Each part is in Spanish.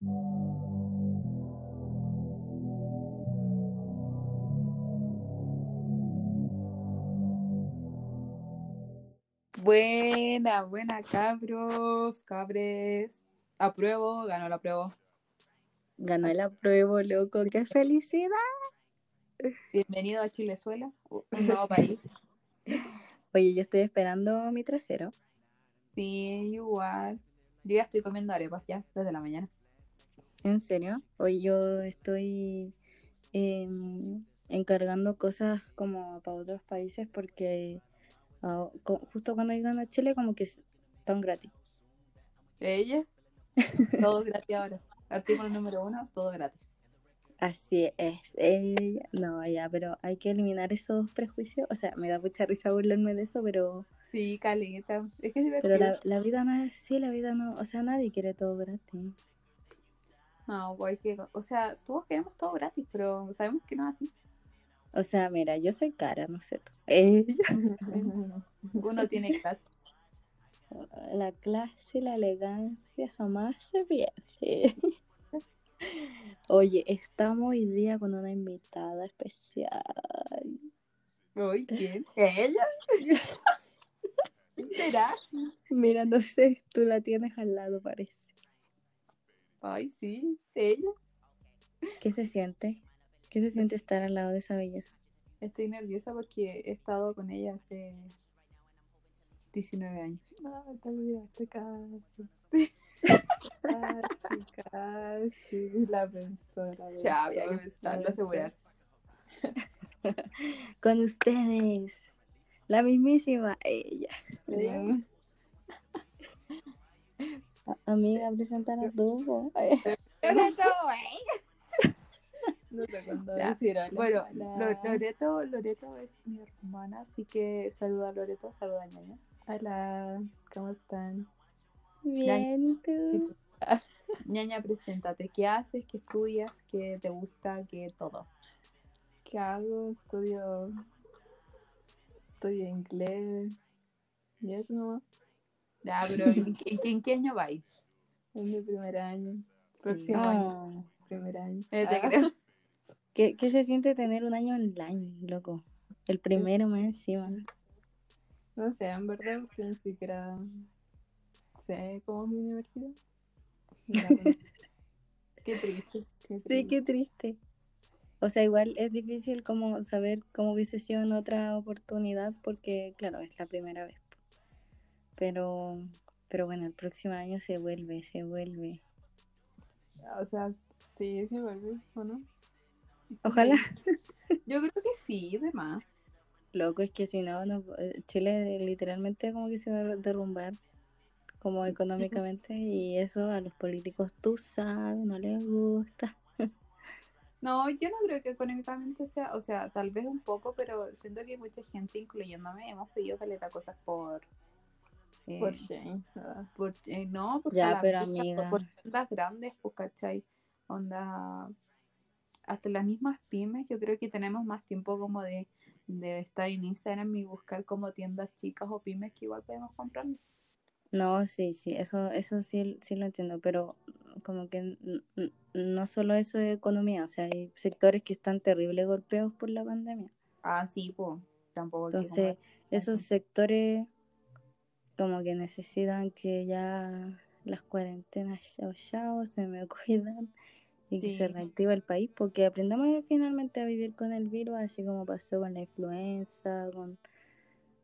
Buena, buena, cabros, cabres. Apruebo, ganó la prueba. Ganó el apruebo, loco, qué felicidad. Bienvenido a Chilezuela, un nuevo país. Oye, yo estoy esperando mi trasero. Sí, igual. Yo ya estoy comiendo arepas ya, desde la mañana. ¿En serio? Hoy yo estoy em, encargando cosas como para otros países porque ah, co- justo cuando llegan a Chile como que están gratis. Ella, todo gratis ahora. Artículo número uno, todo gratis. Así es. ella. No, ya, pero hay que eliminar esos prejuicios. O sea, me da mucha risa burlarme de eso, pero, Sí, caleta. Es que es divertido. pero la, la vida no es así, la vida no, o sea, nadie quiere todo gratis. No, pues que, o sea, todos queremos todo gratis, pero sabemos que no es así. O sea, mira, yo soy cara, no sé tú. Ella. Uno tiene clase. La clase y la elegancia jamás se pierde. Oye, estamos hoy día con una invitada especial. Uy, ¿quién? ¿Ella? ¿Quién será? Mira, no sé, tú la tienes al lado, parece. Ay, sí, ella. ¿Qué se siente? ¿Qué se siente estar al lado de esa belleza? Estoy nerviosa porque he estado con ella hace 19 años. No, te olvidaste casi. Casi, casi. La pensó, la Ya, había que pensarlo, asegurar. Con ustedes, la mismísima ella. Sí. Amiga, presentan a tu. po. No sé cuándo Ya, decir. Bueno, Hola. Loreto, Loreto es mi hermana, así que saluda a Loreto, saluda a ñaña. Hola, ¿cómo están? Bien, ¿y tú. ñaña, preséntate. ¿Qué haces? ¿Qué estudias? ¿Qué te gusta? ¿Qué todo? ¿Qué hago? Estudio. Estudio inglés. Y eso nomás. Ya, pero ¿en, en- en qué año vais? Es mi primer año. Sí. Próximo año. Ah, Primer año. Eh, te Ah, creo. ¿Qué, ¿Qué se siente tener un año online, loco? El primero más encima. No sé, en verdad, porque ni siquiera sé cómo es mi universidad. Qué triste. Qué Sí, triste. qué triste. O sea, igual es difícil como saber cómo hubiese sido en otra oportunidad porque, claro, es la primera vez. Pero, pero bueno, el próximo año se vuelve, se vuelve. O sea, sí, sí vuelve, ¿o no? Ojalá. Yo creo que sí, de más. Loco, es que si no, no, eh, Chile literalmente como que se va a derrumbar como económicamente y eso a los políticos, tú sabes, no les gusta. No, yo no creo que económicamente sea, o sea, tal vez un poco, pero siento que mucha gente, incluyéndome, hemos pedido caleta cosas por... eh, Por Shane. por, eh, no, por Ya, pero amiga. por tiendas grandes, pues, ¿cachai? Onda, hasta las mismas pymes, yo creo que tenemos más tiempo como de, de estar en Instagram y buscar como tiendas chicas o pymes que igual podemos comprar. No, sí, sí, eso, eso sí, sí lo entiendo, pero como que no solo eso es economía, o sea, hay sectores que están terrible golpeados por la pandemia. Ah, sí, pues, tampoco Entonces, esos sectores como que necesitan que ya las cuarentenas chao chao se me cuidan y que se reactive el país porque aprendamos finalmente a vivir con el virus así como pasó con la influenza, con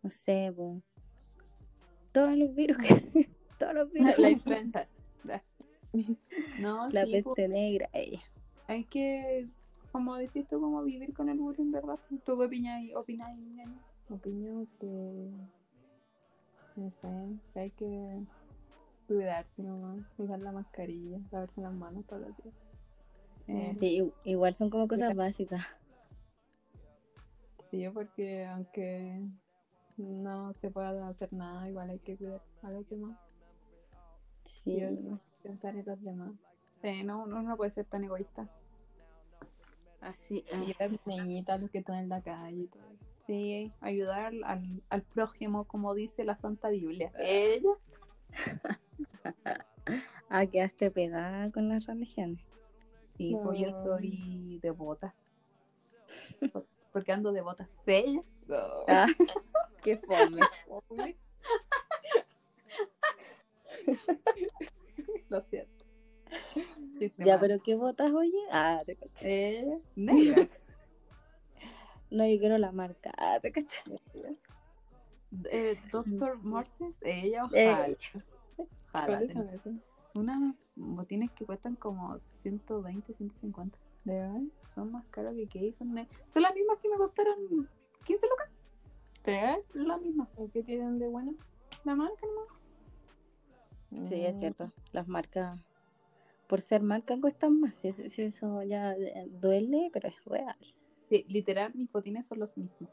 no sé, po, todos los virus que, todos los virus, La influenza. No, la sí, pues, peste negra, ella. hay que, como decís tú, como vivir con el virus, en verdad. ¿Tú qué opinas? opinas ñaña? Opino que. No sé, hay que cuidarse nomás, usar la mascarilla, lavarse las manos todos los días. Eh, Sí, igual son como cosas básicas. Sí, porque aunque no se pueda hacer nada, igual hay que cuidar a los demás. Sí, Y pensar en los demás. eh, no, uno no puede ser tan egoísta. así, Y a las niñitas, los que están en la calle y todo eso. Sí, ayudar al, al, prójimo, como dice la Santa Biblia. Ella. Ah, quedaste pegada con las religiones. Sí, pues yo No. soy devota. Por- Porque ando de botas. ¿De ella? Ah, qué fome. Lo siento. Sí, Ya, mal. pero ¿qué botas, oye? Ah, te caché. Eh, negra. No, yo quiero la marca. Ah, te caché. eh, Doctor Mortis, ella Eh. ojalá. Ojalá ¿Cuáles tenga. son esos? Unas botines que cuestan como 120, 150. ¿De verdad? Son más caros que que son, ne- son las mismas que me costaron 15 lucas. ¿Real? Las mismas. ¿Y qué tienen de bueno? La marca nomás. Sí, es Mm, cierto. Las marcas, por ser marca, cuestan más. Eso ya eh, duele, pero es real. Sí, literal, mis botines son los mismos.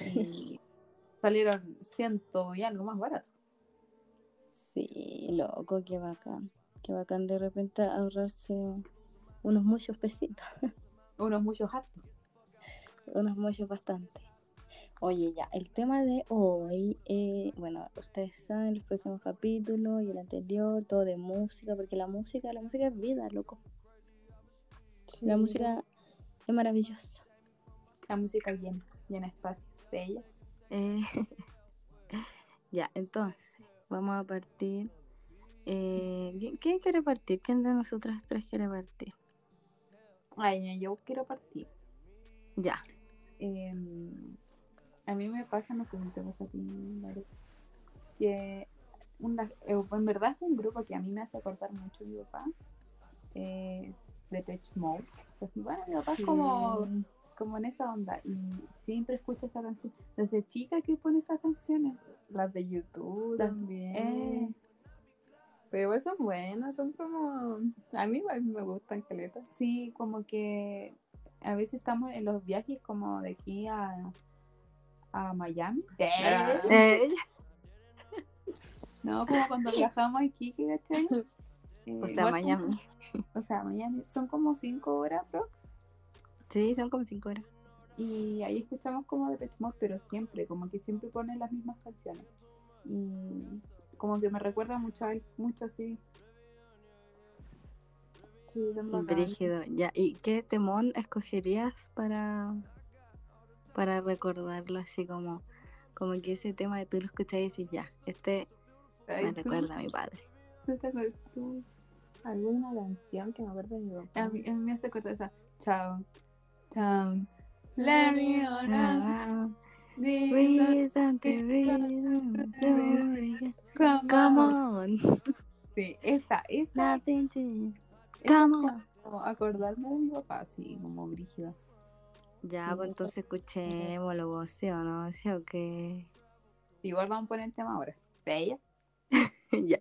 Y salieron ciento y algo más barato. Sí, loco, qué bacán. Qué bacán de repente ahorrarse unos muchos pesitos. Unos muchos hartos. unos muchos bastante. Oye, ya, el tema de hoy, eh, bueno, ustedes saben los próximos capítulos y el anterior, todo de música, porque la música, la música es vida, loco. La música es maravillosa. La música llena, llena espacios de ella. Eh, ya, entonces, vamos a partir. Eh, ¿quién, quién quiere partir? ¿Quién de nosotras tres quiere partir? Ay, yo quiero partir. Ya, Em, a mí me pasa, no sé si te pasa a ti, que una- eh, en verdad es un grupo que a mí me hace acordar mucho a mi papá. Es de Pitch Mode. Pues, bueno, mi papá es como, como en esa onda y siempre escucha esa canción. Desde chica que pone esas canciones, las de YouTube. También. eh, Pero son buenas, son como. A mí igual me gustan caletas. sí, como que a veces estamos en los viajes como de aquí a, a Miami. Eh, No, como cuando viajamos a Iquique, ¿cachai? Eh, o sea, son- Miami. o sea, Miami. Son como cinco horas, bro. Sí, son como cinco horas. Y ahí escuchamos como de Mode, pero siempre, como que siempre ponen las mismas canciones. Y como que me recuerda mucho a él, mucho así. Sí. Brígido, ya. ¿Y qué temón escogerías para, para recordarlo así como, como que ese tema de tú lo escuchas y dices, ya, este Ay, me tú- recuerda a mi padre? ¿Alguna canción que me acuerde de mi papá? A mí, a mí me hace acordar esa. Chao. Chao. Let me on reason to reason. Come on. Sí, esa, esa. nothing to esa come on. como acordarme de mi papá, así, como brígido. Ya, Sí, pues entonces escuchémoslo, vos, ¿sí o no? ¿Sí o qué? Igual vamos a poner el tema ahora. ¿De ella? ya.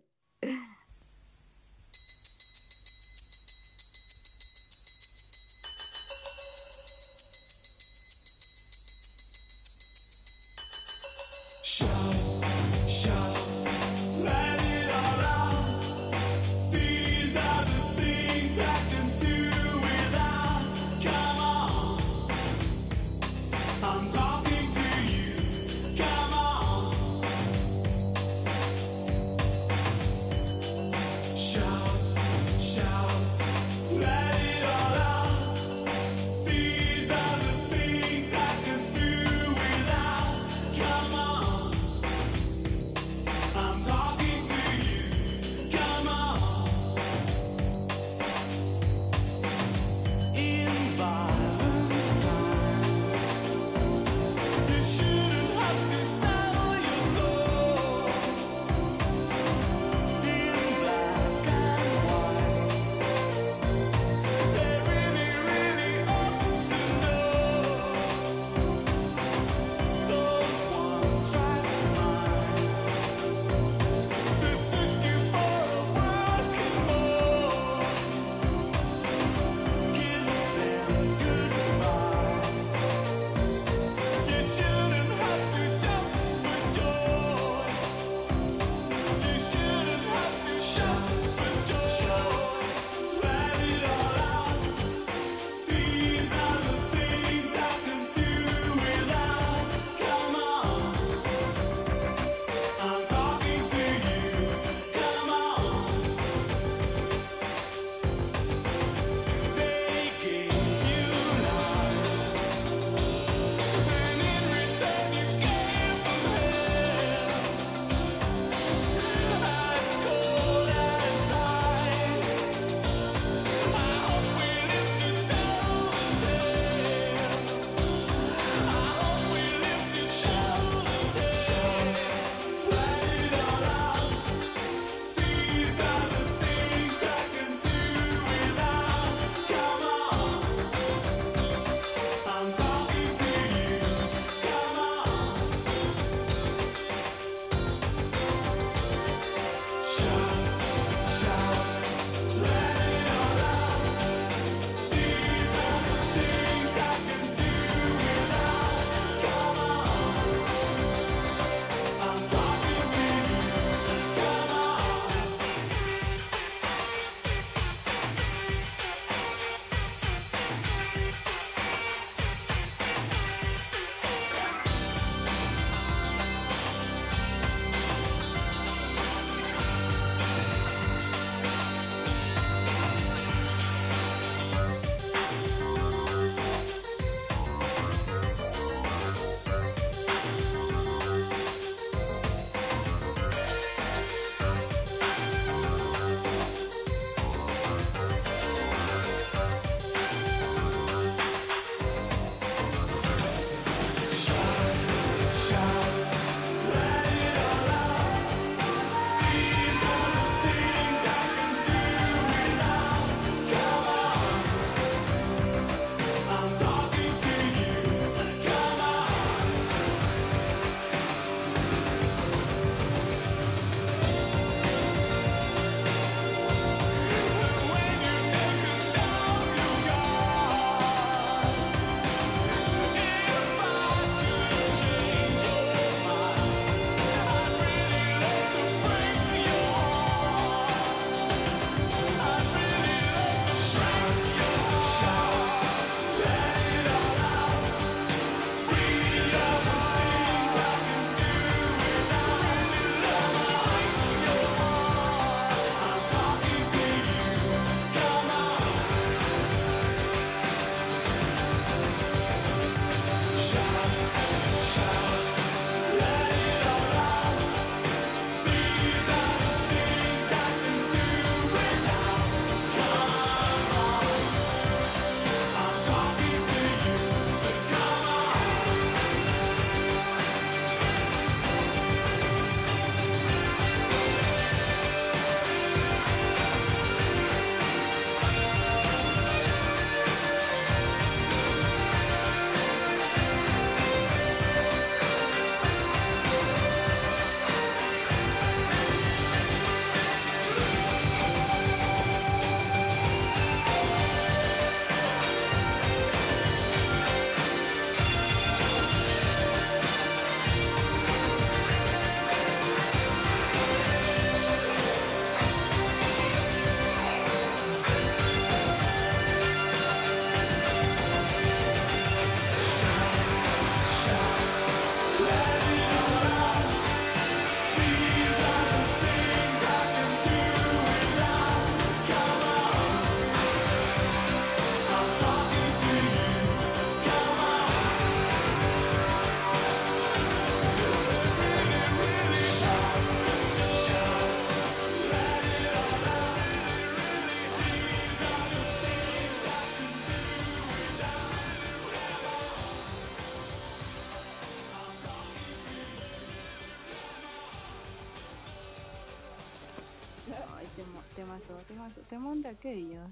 Temón de aquellos.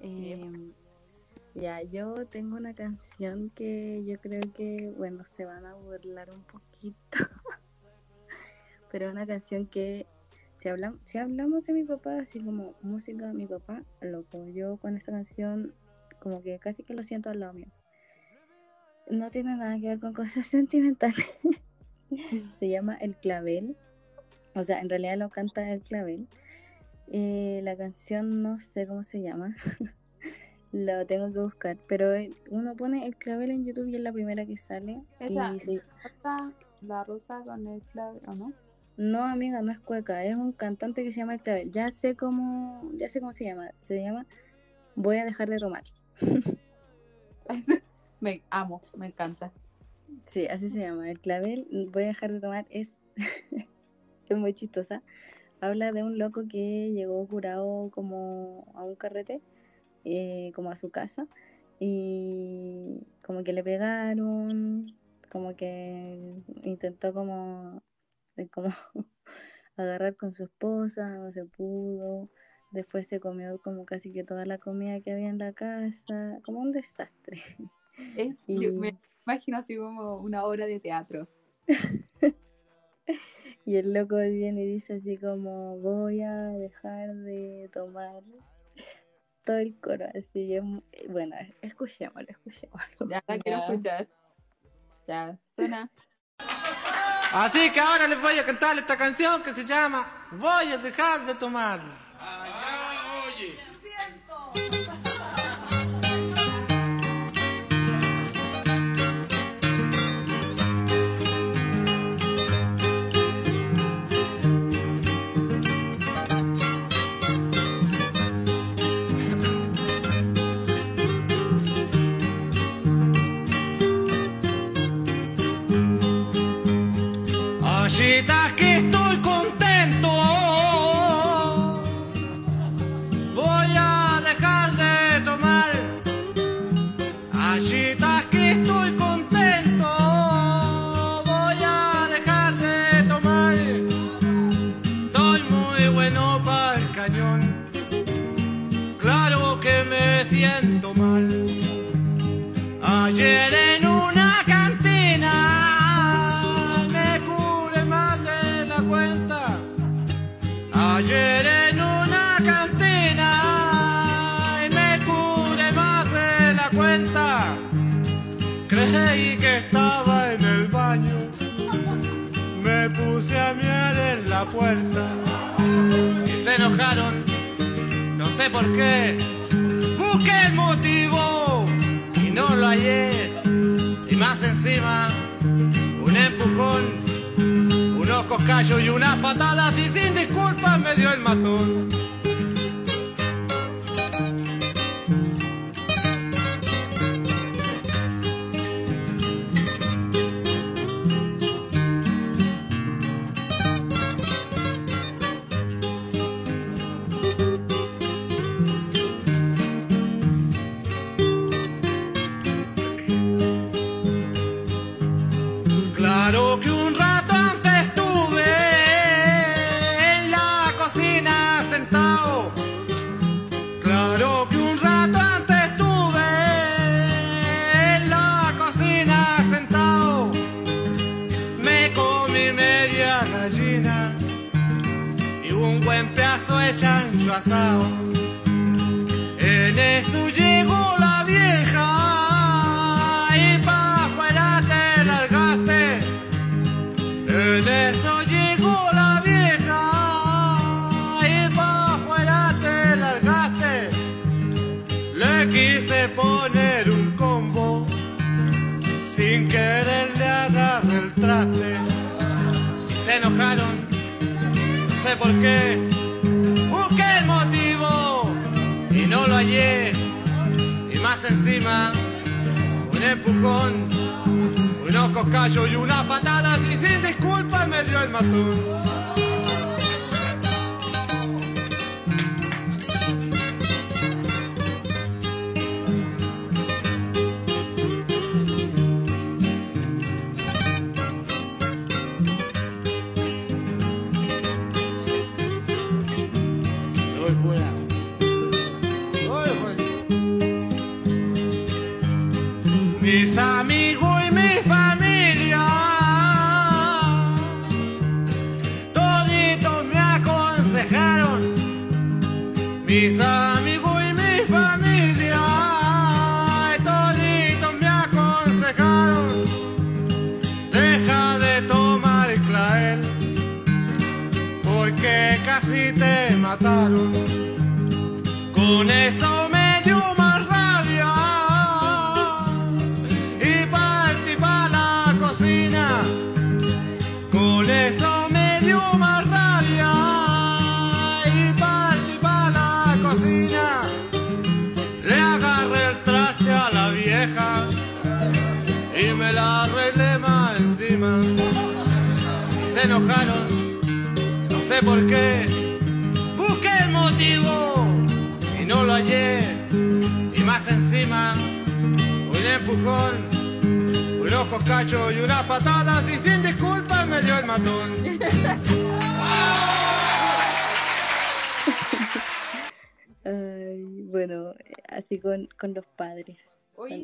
Em, ya, yo tengo una canción que yo creo que, bueno, se van a burlar un poquito. Pero es una canción que, si hablamos, si hablamos de mi papá, así como música de mi papá, loco, yo con esta canción, como que casi que lo siento al lado mío. No tiene nada que ver con cosas sentimentales. se llama El Clavel. O sea, en realidad lo canta El Clavel. Eh, la canción no sé cómo se llama. lo tengo que buscar. Pero eh, uno pone El Clavel en YouTube y es la primera que sale. Esa, Y se- la rusa con el clave, ¿o no? No, amiga, no es cueca, es un cantante que se llama El Clavel. Ya sé cómo, ya sé cómo se llama. Se llama Voy a dejar de tomar. Me amo, me encanta. Sí, así se llama. El clavel, voy a dejar de tomar, es, es muy chistosa. Habla de un loco que llegó curado como a un carrete, eh, como a su casa, y como que le pegaron, como que intentó como, eh, como agarrar con su esposa, no se pudo. Después se comió como casi que toda la comida que había en la casa, como un desastre. Es, Y- yo me imagino así como una obra de teatro. Y el loco viene y dice así como voy a dejar de tomar todo el coro, así mu- bueno, escuchémoslo, escuchémoslo. Ya la quiero escuchar. Ya, suena. Así que ahora les voy a cantar esta canción que se llama Voy a dejar de tomar. Siento mal. Ayer en una cantina me curé más de la cuenta. Ayer en una cantina me curé más de la cuenta. Creí que estaba en el baño. Me puse a mirar en la puerta. Y se enojaron, no sé por qué. Y más encima, un empujón, unos coscallos y unas patadas y sin disculpas me dio el matón.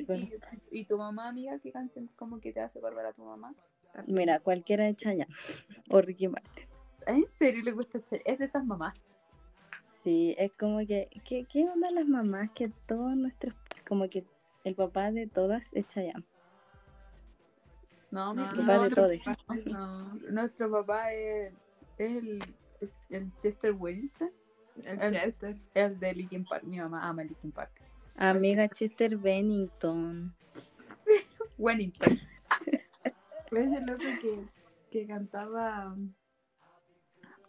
Bueno. ¿y, y tu mamá, amiga, qué canción como que te hace acordar a tu mamá? Mira, cualquiera de Chayanne o Ricky Martin. ¿En serio le gusta Chayanne? Es de esas mamás. Sí, es como que, ¿qué, qué onda las mamás? Que todos nuestros, como que el papá de todas es Chayanne. No, mi- No, papá de nuestro, todos. No, nuestro papá es, es el, el Chester Wellington, el El- Chester. el de Linkin Park. Mi mamá ama Linkin Park. Amiga Chester Bennington. Wellington. Ese loco que, que cantaba.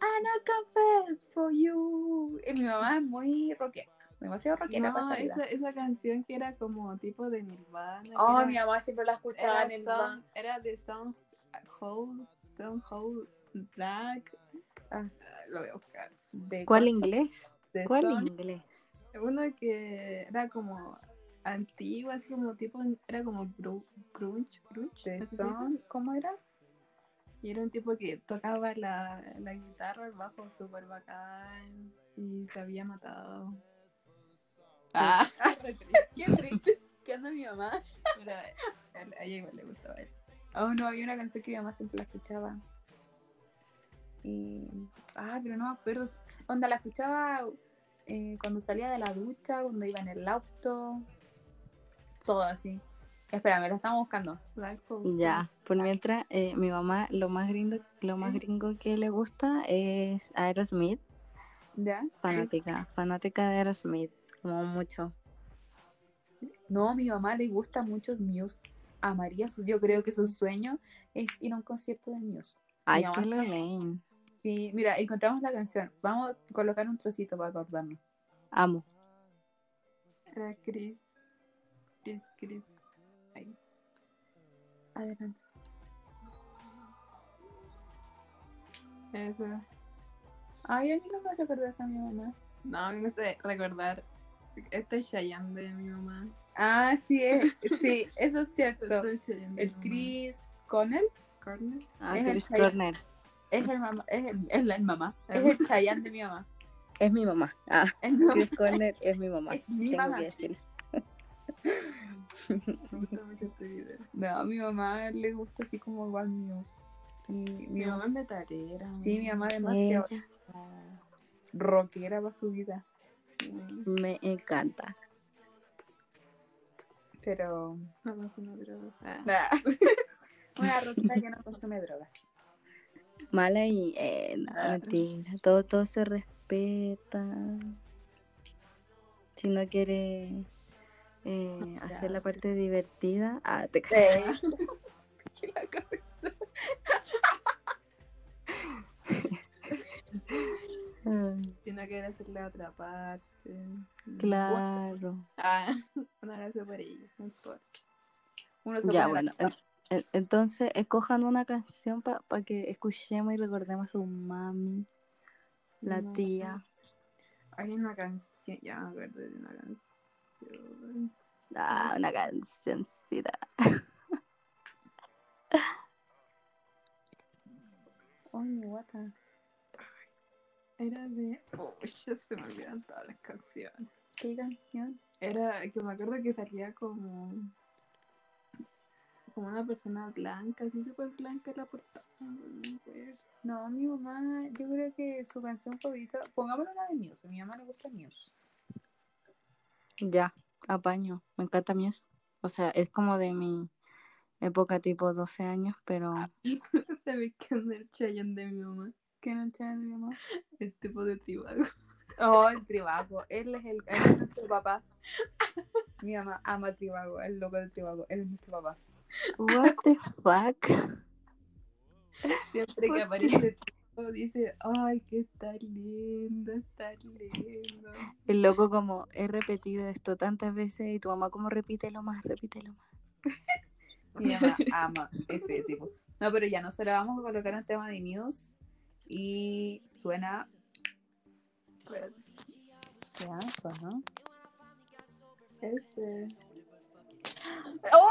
And I confess for you. Y mi mamá es muy rockera. Demasiado rockera No, esa, esa canción que era como tipo de Nirvana. Oh, era- mi mamá siempre la escuchaba era en el Song-. Era de Stronghold, Stronghold Black. Ah. lo voy a buscar. De ¿Cuál inglés? de ¿Cuál Son- inglés? Uno que era como antiguo, así como tipo, era como gru- grunge, grunge. Son- ¿Cómo era? Y era un tipo que tocaba la, la guitarra, el bajo súper bacán y se había matado. Ah, qué triste. ¿Qué onda mi mamá? Pero a, ella igual le gustaba eso. Oh, no, había una canción que mi mamá siempre la escuchaba. Y. Ah, pero no me acuerdo. Onda, la escuchaba eh, cuando salía de la ducha, cuando iba en el auto. Todo así. Espérame, la estamos buscando. Ya, por mientras, eh, mi mamá lo más gringo, lo más gringo que le gusta es Aerosmith. ¿Ya? Fanática, fanática de Aerosmith, como mucho. No, a mi mamá le gusta mucho Muse. A María, yo creo que su sueño es ir a un concierto de Muse. Ay, mamá- lo leen. Sí, mira, encontramos la canción. Vamos a colocar un trocito para acordarnos. Amo. Era Chris. Chris, Chris. Ahí. Adelante. Eso. Ay, a mí no me hace acordar eso a mi mamá. No, a mí me hace recordar. Este es Cheyenne de mi mamá. Ah, sí, es- sí, eso es cierto. Este es Cheyenne de El. Chris Connell Corner. Ah, Es Chris Chayanne. Es el mamá, es el, es la mamá, es el Chayanne de mi mamá. Es mi mamá. Ah, Es mi mamá. Chris Corner es mi mamá. Es mi Tengo mamá. que decirlo. Me gusta mucho este video. No, a mi mamá le gusta así como igual mi, Mi mamá es metalera. sí, mi mamá demasiado Ella rockera para su vida. me encanta. Pero No consumo drogas. Ah. nah. una rockera que no consume drogas. Mala y eh, no, Ah. mentira. Todo, todo se respeta. Si no quiere eh, hacer la parte divertida, ah, te casas. ¿Qué la cabeza? Ah, Si no quiere hacer la otra parte. Claro. Ah, una gracia por. No importa. Uno se Ya, pone la bueno. en- en- entonces, escojan una canción para que escuchemos y recordemos a su mami, la No. tía. Hay una canción. Ya me acuerdo de una canción. Ah, una cancioncita. Oh, mi guata. Era de. Oh, ya se me olvidan todas las canciones. ¿Qué canción? Era que me acuerdo que salía como. Como una persona blanca, así súper blanca la portada. No mi mamá, yo creo que su canción favorita, pongámosle una de Muse, a mi mamá le gusta Muse. Ya, apaño. Me encanta Muse. O sea, es como de mi época tipo 12 años, pero ¿Sabes qué onda el Chayanne de mi mamá? ¿Qué no entiende mi mamá? El tipo de tribago. Oh, el Tribago, él es, el, él es nuestro papá. Mi mamá ama Tribago, el loco del Tribago, él es nuestro papá. What the fuck? Siempre ¿Por que aparece Tribago dice, ay, que está lindo, está lindo. El loco como he repetido esto tantas veces y tu mamá como repítelo más, repítelo más. Mi mamá ama ese tipo. No, pero ya nosotros vamos a colocar un tema de Muse y suena. Ya, ¿no? Este. ¡Oh!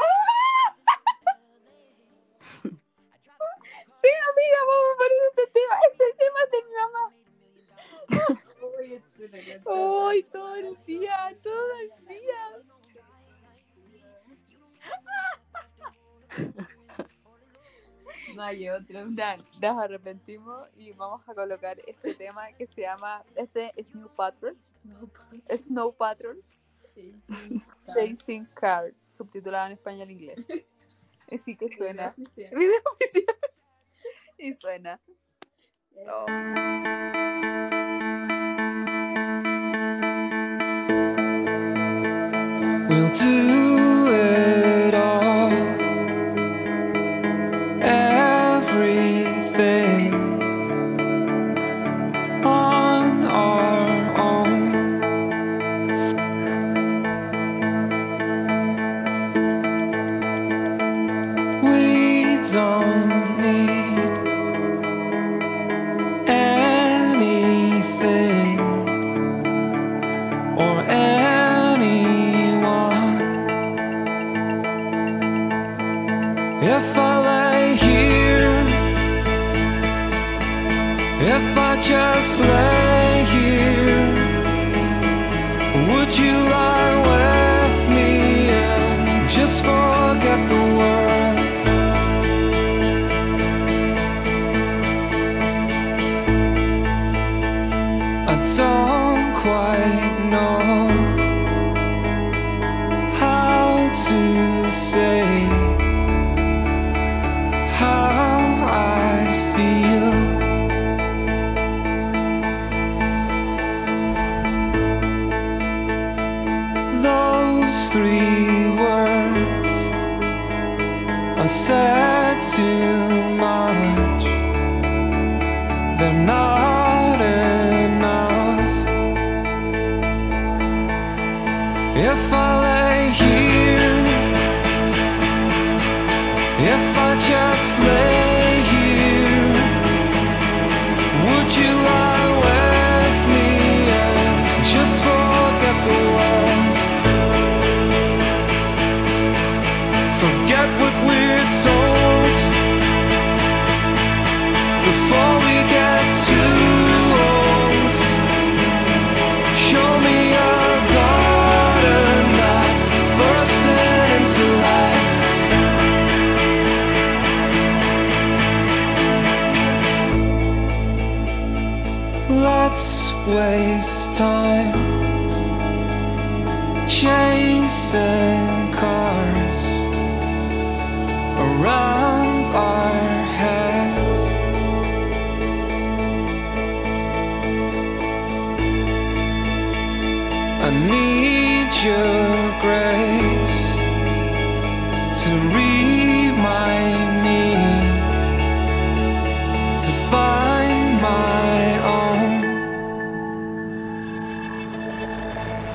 Sí, amiga, vamos a poner ese tema. Ese tema es de mi mamá. Este. ¡Ay, todo el día! ¡Todo el día! No hay otro. Ya, nos arrepentimos y vamos a colocar este tema que se llama este Snow Patrol. Snow Patrol. Chasing Car, subtitulado en español e inglés. Así que suena. Video oficial. Y suena. Oh. We'll do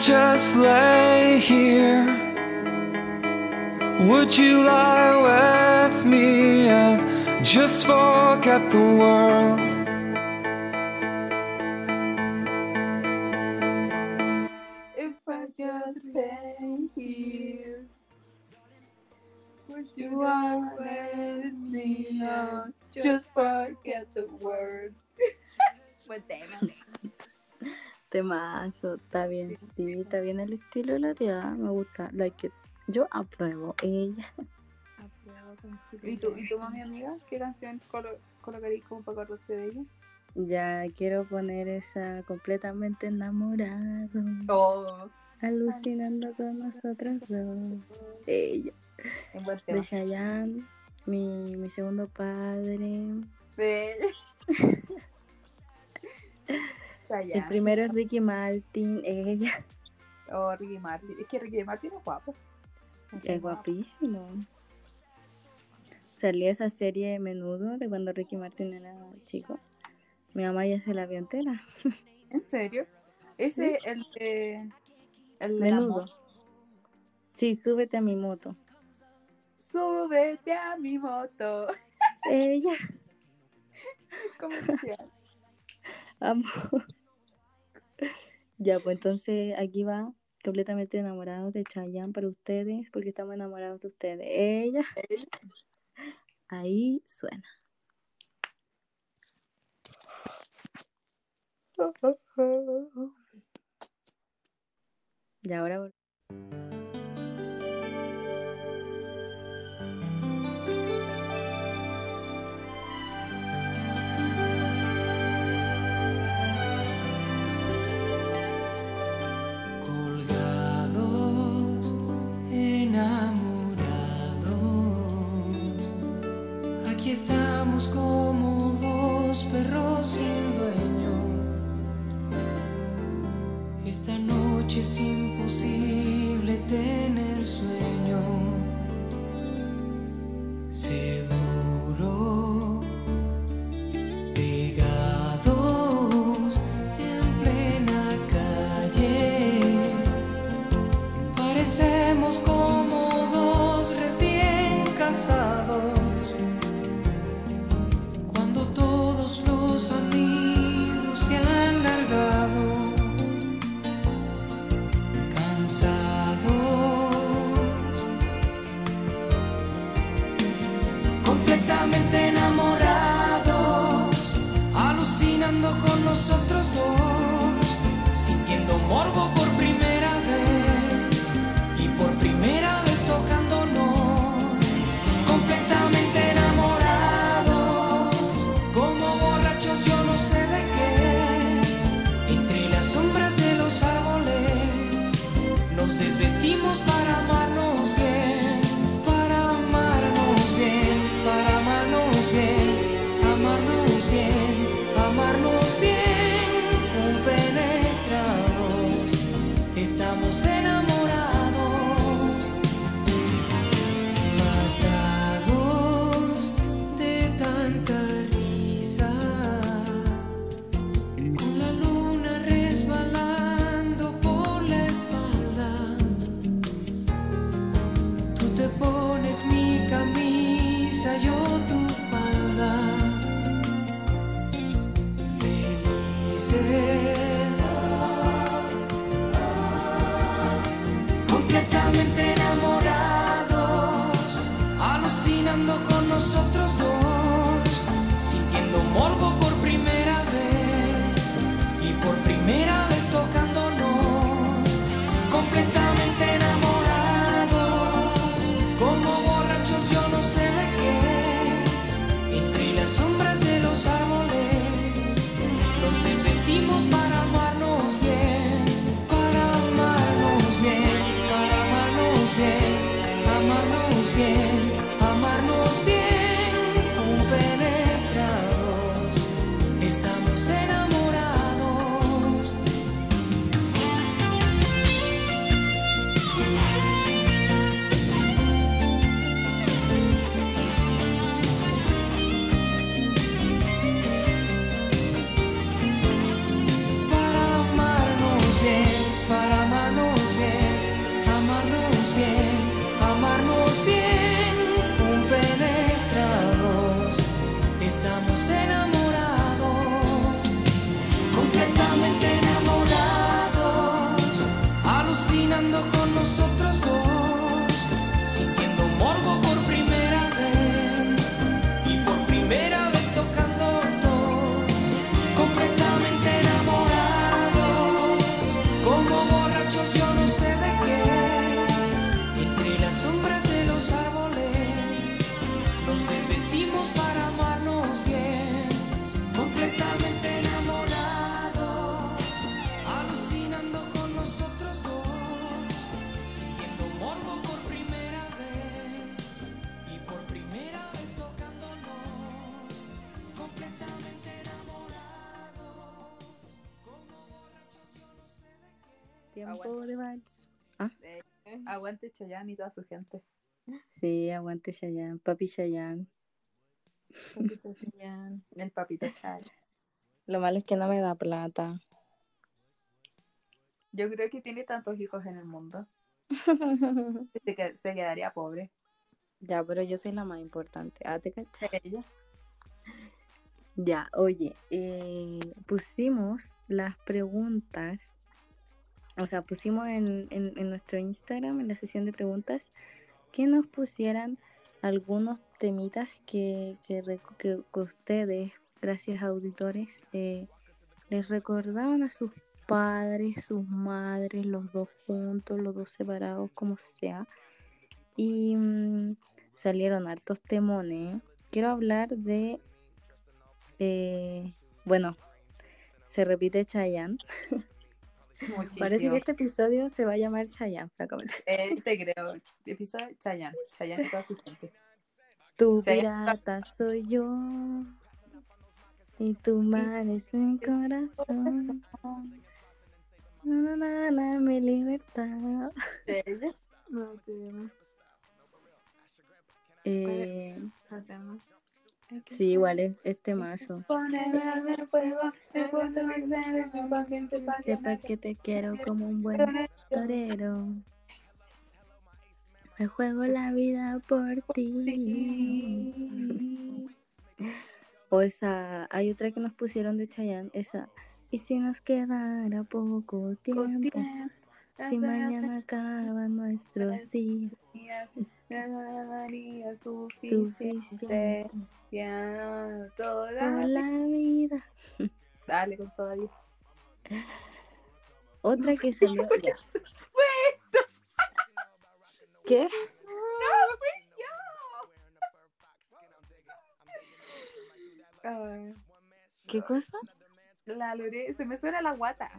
just lay here? Would you lie with me and just forget the world? If I just stay here, would you lie with me and Just forget the word. Buen tema. Temazo, está bien, sí, está bien el estilo de la tía, me gusta, like it. Yo apruebo, ella. Apruebo con ¿Y tú, ¿Y tú, mami amiga? ¿Qué canción colo colocarías como para acordarte de ella? Ya quiero poner esa completamente enamorado, Oh, alucinando con nosotros dos. Ella, de. Chayanne, mi, mi segundo padre. Sí. El primero es Ricky Martin, ella. Oh, Ricky Martin. Es que Ricky Martin es guapo. Es guapísimo. Salió esa serie Menudo de cuando Ricky Martin era chico. Mi mamá ya se la vio entera. ¿En serio? Ese, el de. El de la Menudo. moto. Sí, súbete a mi moto. Súbete a mi moto. Ella, Comercial. amo. Ya, pues entonces aquí va completamente enamorados de Chayanne para ustedes, porque estamos enamorados de ustedes. Ella, ahí suena. Y ahora enamorados. Aquí estamos como dos perros sin dueño. Esta noche es imposible tener nosotros de vals. Eh, aguante Chayanne y toda su gente. Sí, aguante Chayanne. Papi Chayanne. Papito Chayanne, El papito Chayanne. Lo malo es que no me da plata. Yo creo que tiene tantos hijos en el mundo. Se, se quedaría pobre. ya, pero yo soy la más importante. Ah, ¿te cachai? Ella. Ya, oye, eh, pusimos las preguntas, o sea, pusimos en, en- nuestro Instagram, en la sesión de preguntas, que nos pusieran algunos temitas que, que, que- que ustedes, gracias auditores, eh, les recordaban a sus padres, sus madres, los dos juntos, los dos separados, como sea. Y mm, salieron hartos temones. Quiero hablar de eh, bueno, se repite Chayanne. Muchísimo. Parece que este episodio se va a llamar Chayanne, francamente. Eh, te creo. Episodio Chayanne. Chayanne y toda su gente. Tu Chayanne. pirata soy yo. Y tu mar es mi corazón. Na, na, na, mi libertad. Ella. No. Eh. Sí, igual es este mazo. Sepa que te quiero como un buen torero. Me juego la vida por ti. O esa, hay otra que nos pusieron de Chayanne, esa. Y si nos quedara poco tiempo, si mañana acaban nuestros días, daría suficiente. suficiente Ya toda la vida. Dale con toda vida. Otra que salió. ya. ¿Qué? Ay, ¿Qué cosa? la Lore, se me suena la guata.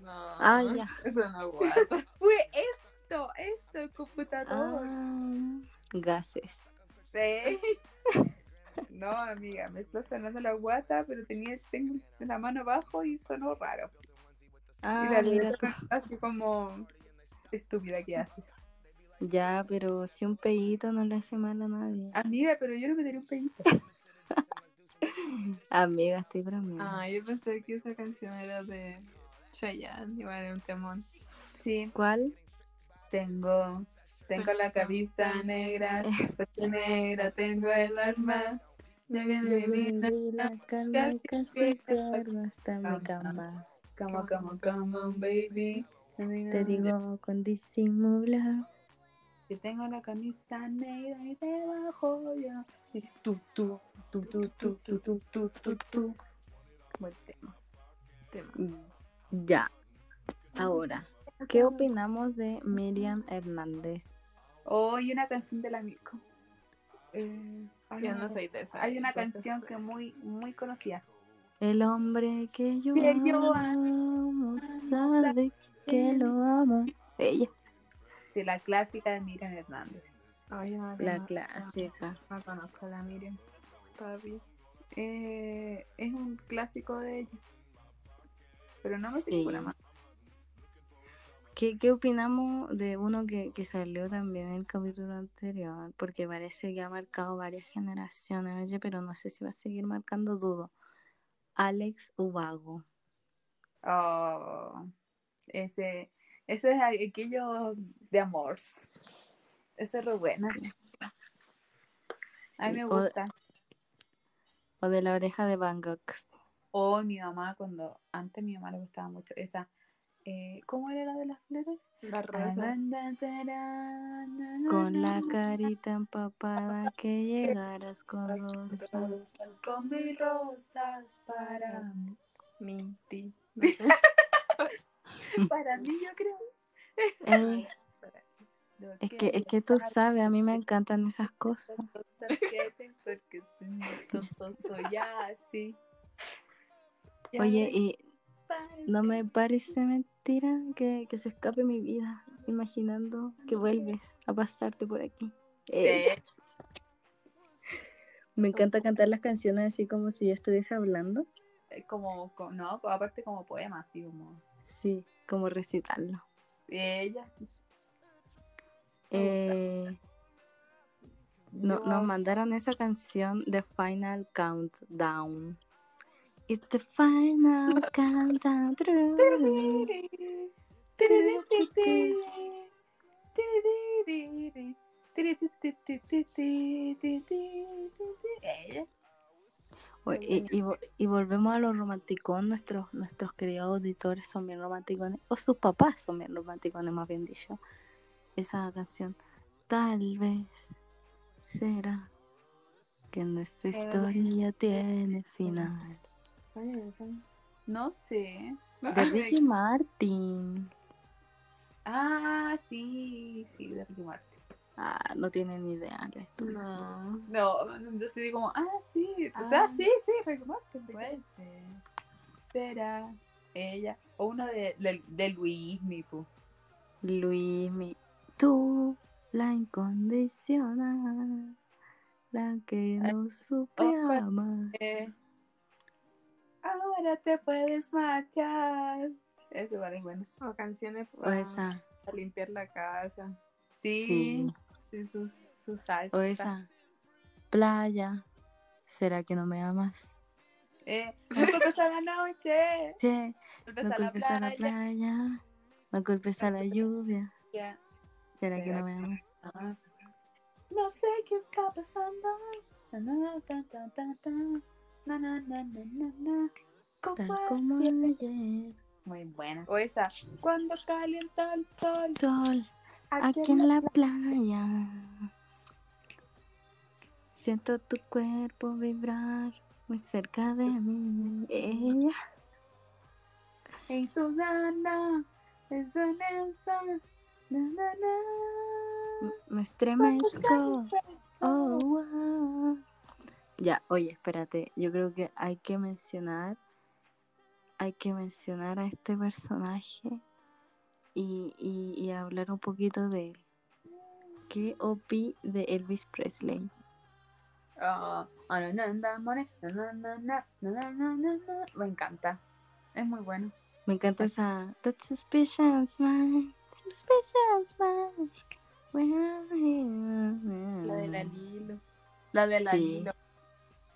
No. Ah, ya. Eso no guata. Fue esto, esto, el computador. Ah, gases. Sí. No, amiga, me está sonando la guata, pero tenía tengo la mano abajo y sonó raro. Ah, y la mira Lore tú. así como estúpida que haces. Ya, pero si un pedito no le hace mal a nadie. Amiga, pero yo no me daría un pedito. Amiga, estoy bromeando. Ah, yo pensé que esa canción era de Chayanne. Igual era un temón. Sí, ¿Cuál? Tengo, tengo la camisa negra, negra, tengo el arma. Ya que me Perdí la calma casi pierdo hasta mi cama. On, come on, baby. Te digo con disimulo. que tengo la camisa negra y debajo yo. y Tú, tú, tú, tú, tú, tú, tú, tú, tú, tú. Buen tema. tema. Ya. Ahora, ¿qué opinamos de Miriam Hernández? Oh, y una canción de la Mirko. Eh, hay Yo una- no soy de esa. Hay una canción que es muy, muy conocida. El hombre que yo Que yo amo sabe que lo amo. Ella, De la clásica de Miriam Hernández. Ay, yo no la clásica. No conozco a la Miriam. Todavía. Eh, es un clásico de ella. Pero no me Sí. ninguna más. ¿Qué, qué opinamos de uno que, que salió también en el capítulo anterior? Porque parece que ha marcado varias generaciones, oye, pero no sé si va a seguir marcando, dudo. Alex Ubago. Oh, ese, ese es aquello de amor. Ese es re bueno. A mí me o- gusta. O de la oreja de Van Gogh. Oh, mi mamá, cuando antes mi mamá le gustaba mucho esa. Eh, ¿Cómo era la de las flores? La rosa. Con la carita empapada que llegaras con rosas. Con mis rosas para mí. Para mí, yo creo. Es que, es que tú sabes, a mí me encantan esas cosas. porque soy así. Ya Oye, y no me parece mentira que, que se escape mi vida imaginando que vuelves a pasarte por aquí. Sí. me encanta cantar las canciones así como si yo estuviese hablando. Es como, co- no, aparte como poema, así como. Sí, como recitarlo. Ella. Eh, no- nos mandaron esa canción de Final Countdown. It's the final countdown. Y, y y volvemos a los romanticón, nuestros, nuestros queridos auditores son bien romanticones, o sus papás son bien romanticones, más bien dicho. Esa canción, tal vez será que nuestra historia tiene final. ¿Cuál es esa? No sé. No De sé. Ricky Martin. Ah, sí, sí, de Ricky Martin. Ah, no tienen ni idea. tú. No. No, yo sí digo como, ah, sí. O sea, Ah. sí, sí, Ricky Martin. Puede ser. Será ella. O uno de, de, de Luis, mi pu. Luis, mi, tú, la incondicional, la que no supe oh, amar. Ahora te puedes marchar. Eso vale bueno. O canciones O para, limpiar la casa. Sí, sí. sus, sus. O esa, playa, ¿será que no me amas? Eh, no culpes a la noche. Sí, Culpes no a la culpes a la playa. no culpes a la lluvia. ¿será que ¿Será no me amas? Ah. No sé qué está pasando. Na, na, na, ta, ta, ta, ta. Na, na, na, na, na, Tal Como ayer. ayer, Muy buena. O esa. Cuando calienta el sol. sol, aquí en la playa. Siento tu cuerpo vibrar muy cerca de mí. Ella. Y tu nana. Es un elsa. Na, na, na. Me estremezco. Oh, wow. Ya, oye, espérate. Yo creo que hay que mencionar hay que mencionar a este personaje y, y, hablar un poquito de él. ¿Qué opi de Elvis Presley? Me encanta. Es muy bueno. Me encanta esa. That's suspicious, man. Suspicious, man. La de la Lilo. La de la Lilo.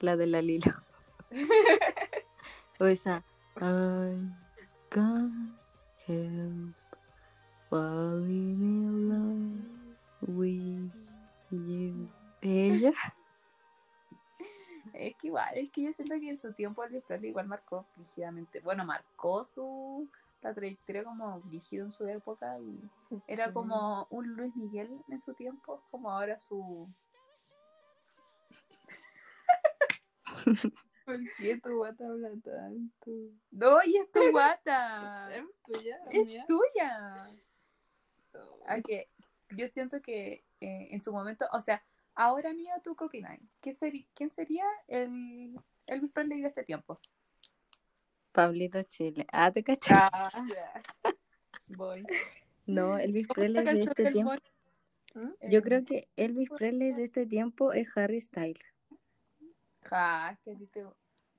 La de la Lilo. o esa. I can't help falling in love with you. Ella. Es que igual, es que yo siento que en su tiempo Elvis Presley igual marcó rígidamente. Bueno, marcó su la trayectoria como rígido en su época y era Sí. como un Luis Miguel en su tiempo, como ahora su. ¿Por qué tu guata habla tanto? ¡No, y es tu guata! ¿Es tuya? ¡Es mía? tuya! Ah, yo siento que eh, en su momento, o sea, ahora mío, ¿tú qué opinas? ¿Qué seri- ¿Quién sería el Elvis Presley de este tiempo? Pablito Chile. Ah, te cachai. Ah, Voy. No, Elvis ¿Cómo está Presley de este tiempo. ¿Mm? Yo creo que Elvis Presley de este tiempo es Harry Styles. Ja, que a ti te-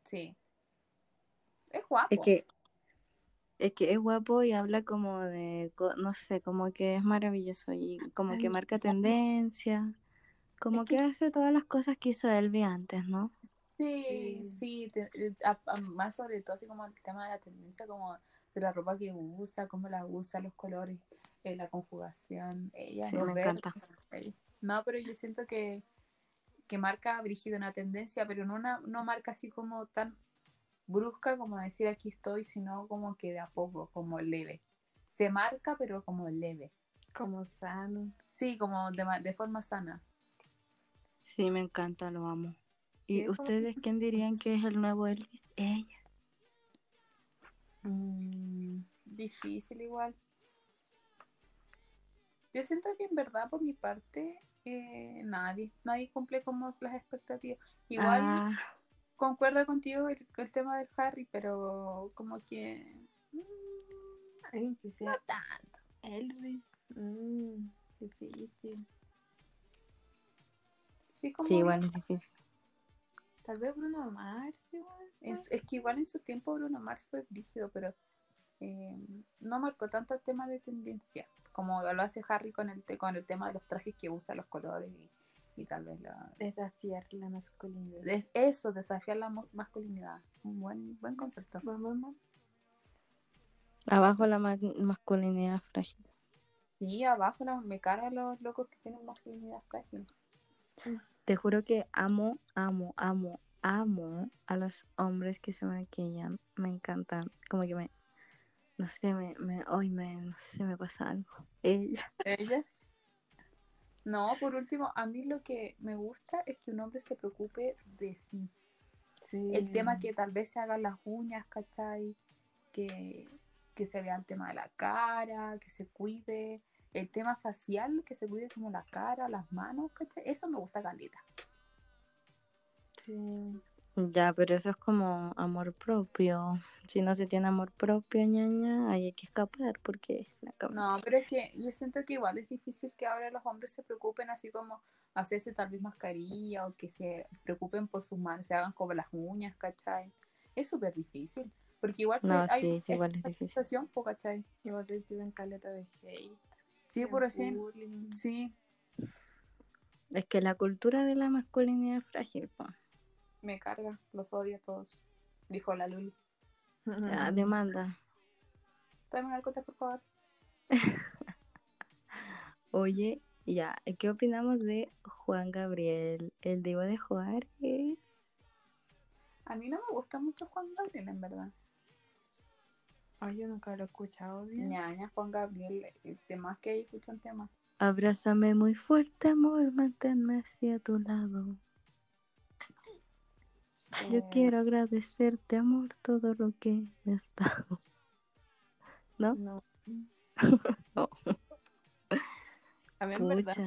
Sí. Es guapo. Es que es que es guapo y habla como de, no sé, como que es maravilloso y como que marca tendencia, como Es que que- hace todas las cosas que hizo Elvis antes, ¿no? Sí, Sí. sí, te- eh, a- a- más sobre todo así como el tema de la tendencia, como de la ropa que usa, cómo la usa, los colores, eh, la conjugación, ella, Sí, me encanta. ella. No, pero yo siento que, que marca brígido una tendencia, pero no una, no marca así como tan brusca como decir aquí estoy, sino como que de a poco, como leve. se marca, pero como leve. Como sano. Sí, como de, de forma sana. Sí, me encanta, lo amo. ¿Y ustedes quién dirían que es el nuevo Elvis? Ella. Mm, difícil igual. Yo siento que en verdad por mi parte eh, nadie, nadie cumple como las expectativas. Igual Ah, concuerdo contigo el, el tema del Harry, pero como que mm, no tanto. Elvis. Mm, difícil. Sí, como sí, igual es difícil. Tal vez Bruno Mars igual. Es, es que igual en su tiempo Bruno Mars fue brígido, pero eh, no marcó tanto el tema de tendencia como lo hace Harry con el, te- con el tema de los trajes que usa, los colores y, y tal vez la, Desafiar la masculinidad. es eso, desafiar la masculinidad. Un buen, buen concepto. Vamos. Abajo la ma- masculinidad frágil. Sí, abajo la- me cargan los locos que tienen masculinidad frágil. Te juro que amo, amo, amo, amo a los hombres que se maquillan. Me encantan. Como que me, no sé, me, me, hoy me, no sé, me pasa algo. Ella. ¿Ella? No, por último, a mí lo que me gusta es que un hombre se preocupe de sí. Sí. El tema que tal vez se hagan las uñas, ¿cachai? Que, que se vea el tema de la cara, que se cuide. El tema facial, que se cuide como la cara, las manos, ¿cachai? Eso me gusta caleta. Sí. Ya, pero eso es como amor propio. Si no se tiene amor propio, ñaña, ahí hay que escapar porque No, pero es que yo siento que igual es difícil que ahora los hombres se preocupen así como hacerse tal vez mascarilla o que se preocupen por sus manos, se hagan como las uñas, ¿cachai? Es súper difícil. Porque igual se- No, hay sí, sí, igual es difícil. sensación, po, ¿cachai? Igual reciben caleta de hate. Sí, por así. Sí, Es que la cultura de la masculinidad es frágil, po. Me carga, los odio a todos. Dijo la Luli. Ya, demanda. Tráeme algo, por favor. Oye, ya, ¿qué opinamos de Juan Gabriel? El divo de Juárez. A mí no me gusta mucho Juan Gabriel, en verdad. Ay, yo nunca lo he escuchado bien. Ñaña, Juan Gabriel, el tema que escuchan tema. Abrázame muy fuerte, amor, manténme hacia tu lado. Yo Eh, quiero agradecerte, amor, todo lo que me has dado. ¿No? No. Oh. A mí en verdad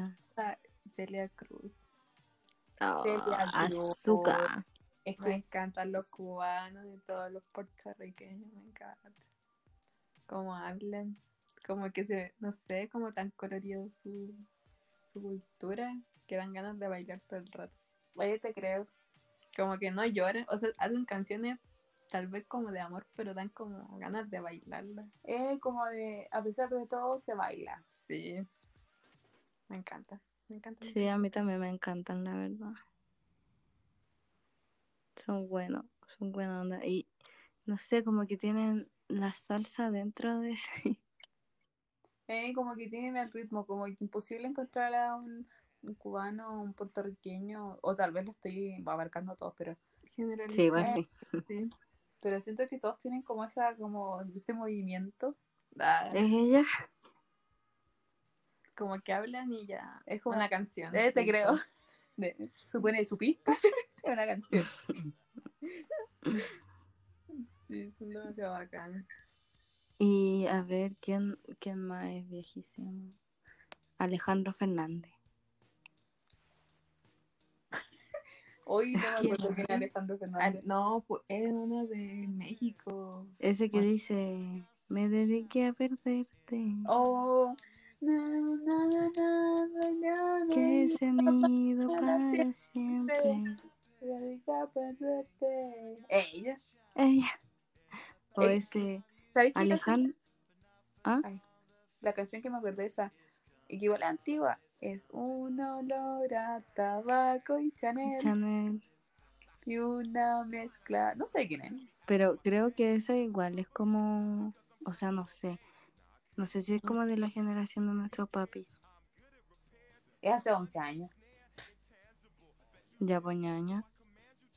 Celia Cruz. Celia Ah, Cruz. azúcar. Es Me que encantan los cubanos y todos los puertorriqueños, me encanta. Cómo hablan, como que se, no sé, como tan colorido su, su cultura, que dan ganas de bailar todo el rato. Oye, te creo. Como que no lloran, o sea, hacen canciones tal vez como de amor, pero dan como ganas de bailarla. Es como de, a pesar de todo, se baila. Sí, me encanta, me encanta. Sí, a mí también me encantan, la verdad. Son buenos, son buena onda. Y no sé, como que tienen la salsa dentro de sí. Eh, como que tienen el ritmo, como que imposible encontrar a un, un cubano, un puertorriqueño, o tal vez lo estoy abarcando a todos, pero, Sí, Eh, sí. sí. pero siento que todos tienen como esa, como ese movimiento. Ah, ¿Es ella? Como que hablan y ya. Es como una canción. Eh, te creo. De, supone su pista es una canción. Sí, son demasiado bacanas. Y a ver, ¿quién, quién más es viejísimo? Alejandro Fernández. Hoy no me acuerdo quién era Alejandro Fernández. no, pues es uno de México. Ese que Bueno. dice, me dediqué a perderte. Oh, na, na, na, na, na, na, Que se han ido para para siempre. siempre. me dedico a perderte. Ella. Ella. O Eh, ese ¿Sabes qué Alejandro. ¿Ah? canción? La canción que me acuerdo esa, y que igual es antigua, es un olor a tabaco y Chanel Chanel. y una mezcla. No sé quién es. Pero creo que esa igual es como, o sea, no sé. No sé si es como de la generación de nuestros papis. Es hace 11 años. Ya poñaña.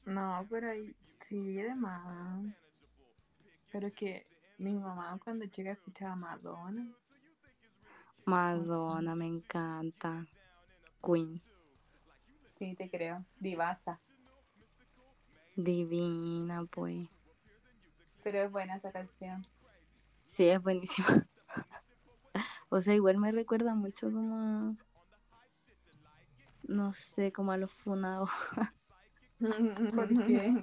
No, pero ahí sí, de más. Pero es que Mi mamá cuando chica escuchaba Madonna. Madonna, me encanta. Queen, Sí, te creo. Divasa. divina, pues. Pero es buena esa canción. Sí, es buenísima. O sea, igual me recuerda mucho como a... No sé, como a los funados. ¿Por qué?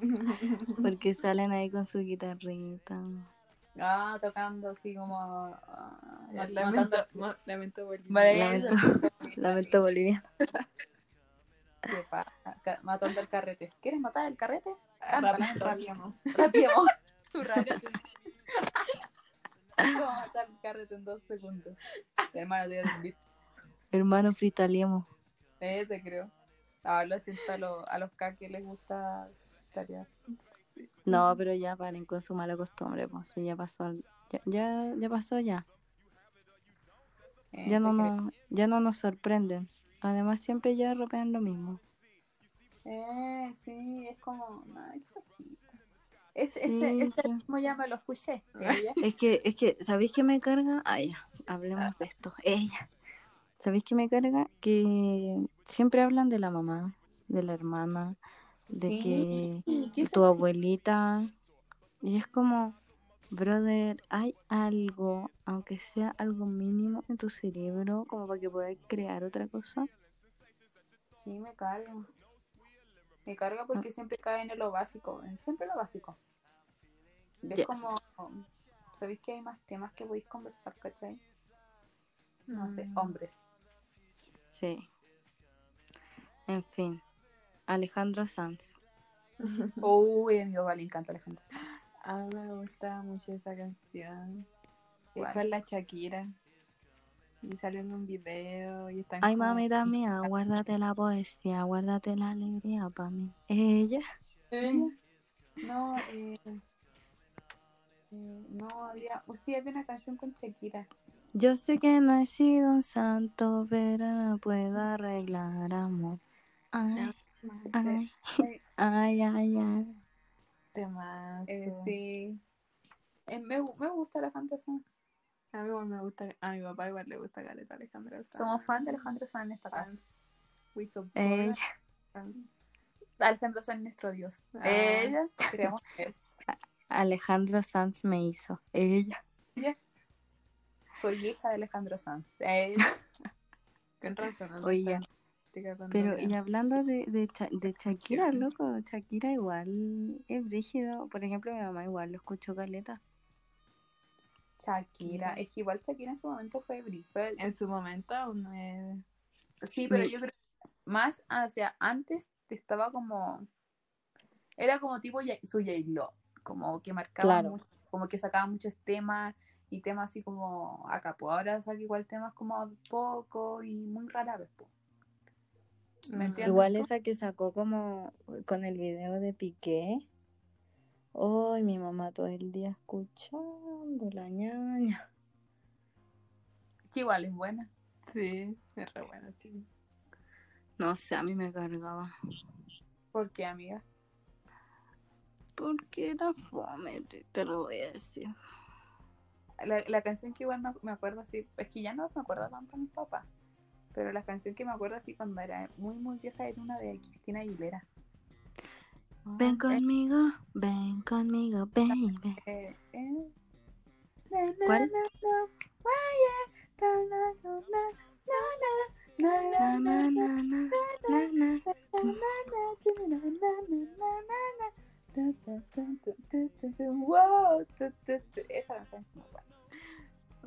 Porque salen ahí con su guitarrita. Ah, tocando así como. ah, ma- Lamento, matando- lamento boliviano. Lamento, lamento boliviano. Matando el carrete. ¿Quieres matar el carrete? Lamento. rápido. Rápido. Su radio. ¿Cómo matar el carrete en dos segundos? Hermano, te beat. Hermano Fritaliemo. Eh, te creo. Ahora lo siento a, los a los K que les gusta tarear. No, pero ya paren con su mala costumbre, pues ya pasó. Ya, ya, ya pasó ya. Eh, Ya no, nos, ya no nos sorprenden. Además siempre ya ropean lo mismo. Eh, sí, es como. Ay, qué. Es, Sí, ese, ese sí. ritmo ya me lo escuché. Ella. Es que, es que, ¿sabéis qué me carga? Ay, hablemos de esto. Ella. ¿Sabéis qué me carga? Que siempre hablan de la mamá, de la hermana, de Sí, que ¿qué tu abuelita. Y es como, brother, hay algo, aunque sea algo mínimo en tu cerebro, como para que puedas crear otra cosa. Sí, me carga. Me carga Ah. porque siempre caen en lo básico, siempre lo básico. Es Yes. como, ¿sabéis que hay más temas que podéis conversar, cachai? No sé, Mm. hombres. Sí. En fin, Alejandro Sanz. Uy, a mi papá le encanta Alejandro Sanz. A mí me gusta mucho esa canción. Es ¿Cuál? con la Shakira. Y salió en un video y están Ay, como- mamita mía, guárdate la poesía, guárdate la alegría para mí. Ella. No, eh, eh, no había, oh, sí había una canción con Shakira. Yo sé que no he sido un santo, pero no puedo arreglar amor. Ay, ay, ay, ay, ay. Temazo. Eh, sí. Eh, me, me gusta Alejandro Sanz. A mí igual me gusta, a mi papá igual le gusta Caleta Alejandro. Sanz. Somos fan de Alejandro Sanz en esta casa. We support Ella. Alejandro Sanz es nuestro dios. Ah. Ella, creemos en él. Alejandro Sanz me hizo. Ella. Soy hija de Alejandro Sanz. Ella. Con razón. Oye, Pero, y hablando de, de, Cha- de Shakira, loco, Shakira igual es brígido. Por ejemplo, mi mamá igual lo escuchó caleta. Shakira. Es que igual Shakira en su momento fue brillo. En su momento aún no es... Sí, pero yo creo que más, o sea, antes estaba como. Era como tipo su J-Lo. Como que marcaba Claro. mucho, como que sacaba muchos temas y temas así como acá. Pues ahora saca igual temas como poco y muy rara vez. po. ¿Me entiendes? Igual tú? esa que sacó como con el video de Piqué. Ay, mi mamá todo el día escuchando la ñaña. Que igual es buena. Sí, es re bueno, sí. No sé, a mí me cargaba. ¿Por qué, amiga? Porque era fome, te, te lo voy a decir. La, la canción que igual me, me acuerdo así, es que ya no me acuerdo tanto a mis papás, pero la canción que me acuerdo así cuando era muy muy vieja era una de Cristina Aguilera. Ven Eh, conmigo, ven conmigo, baby. eh, eh. ¿Cuál?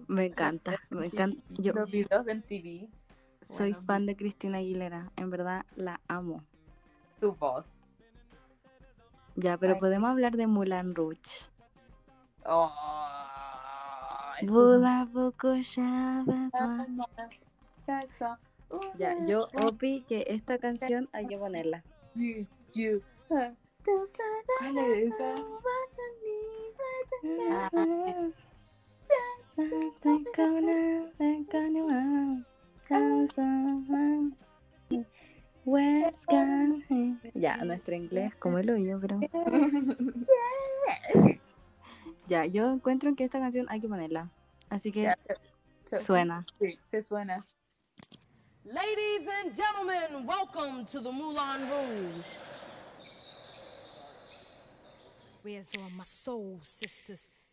Me encanta, me encanta. Yo Los videos de MTV, soy Bueno, fan de Cristina Aguilera, en verdad la amo. su voz. Ya, pero Ay. podemos hablar de Mulan Rouge. Oh, Buda un-. Ya, yo opi que esta canción hay que ponerla. You, you, uh, Ya, nuestro inglés como el hoyo, pero. Ya, yo encuentro que esta canción hay que ponerla. Así que Ya, se, se- suena. Sí, se suena. Ladies and gentlemen, welcome to the Moulin Rouge. Where's all my soul sisters?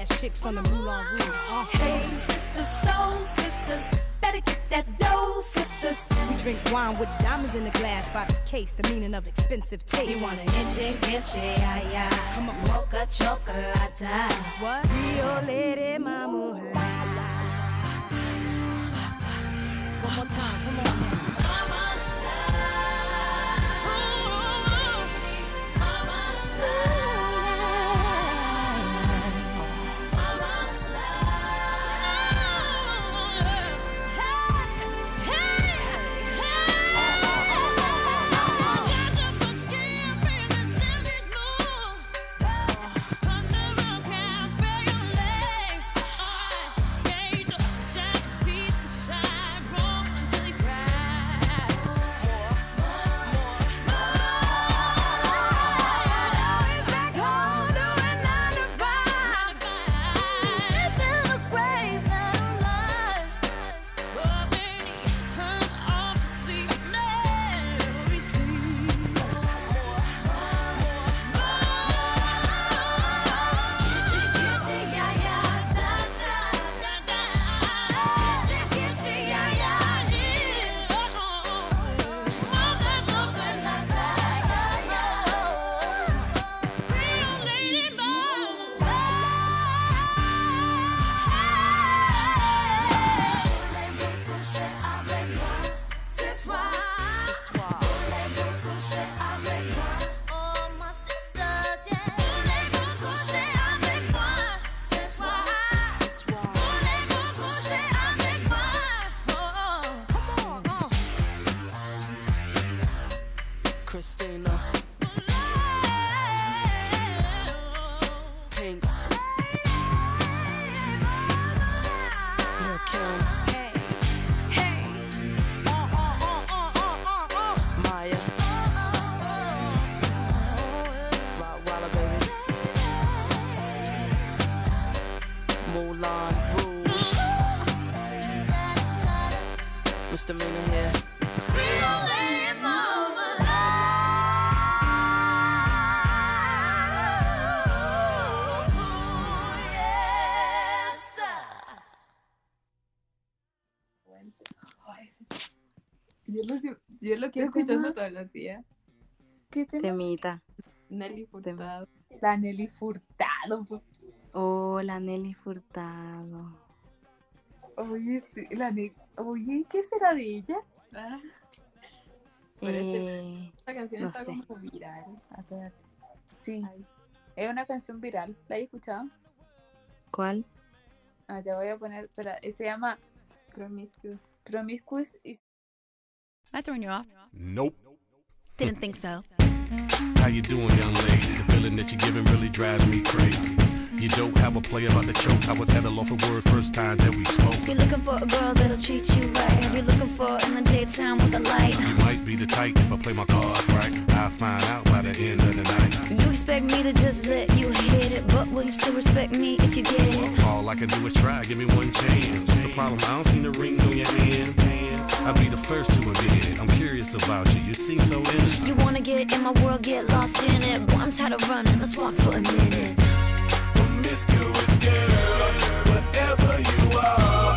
badass chicks from the Moulin Rouge. Uh, Hey, sisters, soul sisters, better get that dough, sisters. we drink wine with diamonds in the glass by the case, the meaning of expensive taste. You wanna itchy, itchy, yeah, yeah. Come on. Mocha chocolate. What? Rio Lady Mama. One more time, come on now. Christina. Yo lo, yo lo quiero ¿Qué escuchando tema? todos los días. ¿Qué tema? Temita. Nelly Furtado. La Nelly Furtado. po. Oh, la Nelly Furtado. Oye, sí, la Nelly. Oye, ¿qué será de ella? Ah, Parece Eh, esta canción no está sé. como viral. Sí, Ay, es una canción viral. ¿La has escuchado? ¿Cuál? Ah, te voy a poner, espera, eh, se llama Promiscuous. Promiscuous y Am I throwing you off? Nope. Didn't think so. How you doing, young lady? The feeling that you're giving really drives me crazy. You don't have a play about the choke. I was at a loss of word first time that we spoke. You're looking for a girl that'll treat you right. Have you looking for in the daytime with a light? You might be the type if I play my cards right. I'll find out by the end of the night. You expect me to just let you hit it, but will you still respect me if you get it? All I can do is try, give me one chance. What's the problem? I don't see the ring on your hand. I'll be the first to admit it. I'm curious about you. You seem so innocent. You wanna get in my world, get lost in it. Boy, I'm tired of running. Let's walk for a minute. Promiscuous girl, whatever you are,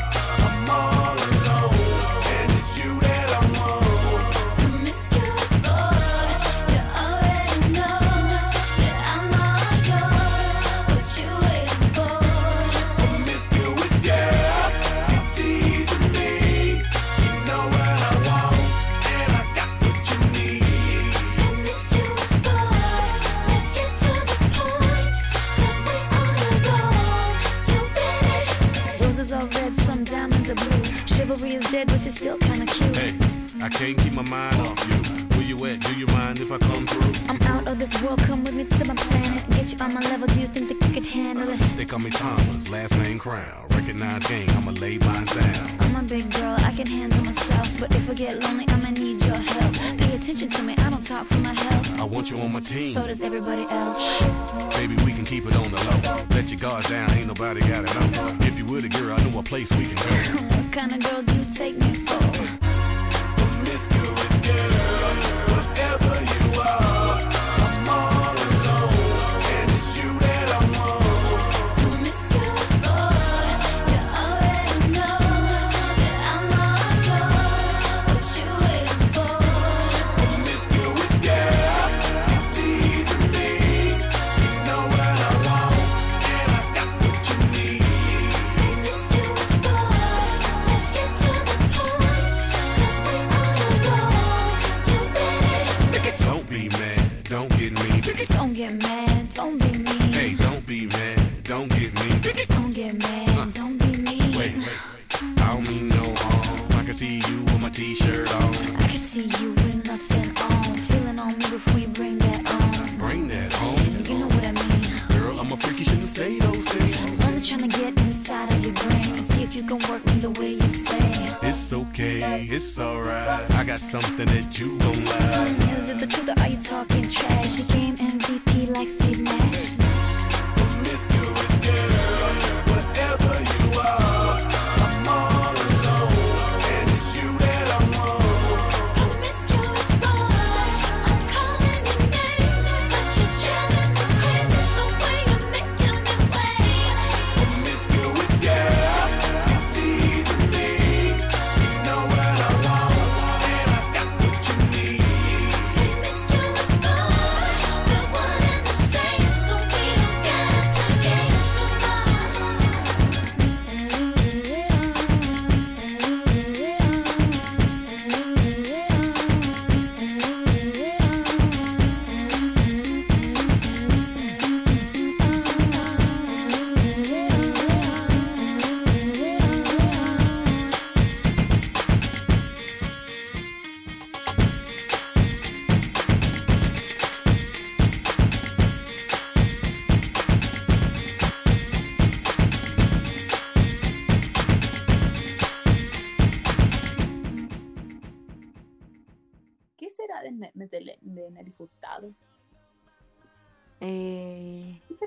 blue. Chivalry is dead, but you're still kinda cute. Hey, I can't keep my mind off you. Where you at? Do you mind if I come through? I'm out of this world, come with me to my planet. Get you on my level, do you think that you could handle it? They call me Thomas, last name Crown. Recognize gang, I'ma lay mine down. I'm a big girl, I can handle myself. But if I get lonely, I'ma need your help. Pay attention to me, I don't talk for my health. I want you on my team. So does everybody else. Baby, we can keep it on the low. Let your guards down, ain't nobody got it know. If you were the girl, I know a place we can go. What kind of girl do you take me for? Promiscuous girl, whatever you are,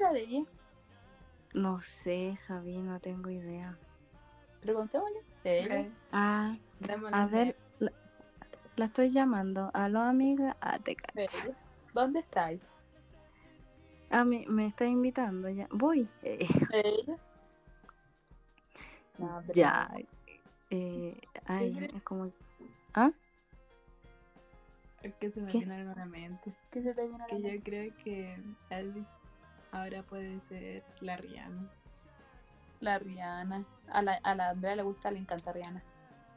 Eh, ¿Qué será de ella? no sé, Sabi, no tengo idea. Preguntémosle. Eh, Ah, a ver, la, la estoy llamando. Aló, amiga. Ah, te cacho. ¿Dónde estáis? Ah, me, me está invitando ya. Voy. Eh, ¿De ella? No, pero- ya. Eh, ay, es como. ¿Ah? Es que se me ¿Qué? viene nuevamente. ¿Qué se te viene a la Que mente? yo creo que Elvis ahora puede ser la Rihanna. La Rihanna. A la, a la Andrea le gusta, le encanta Rihanna.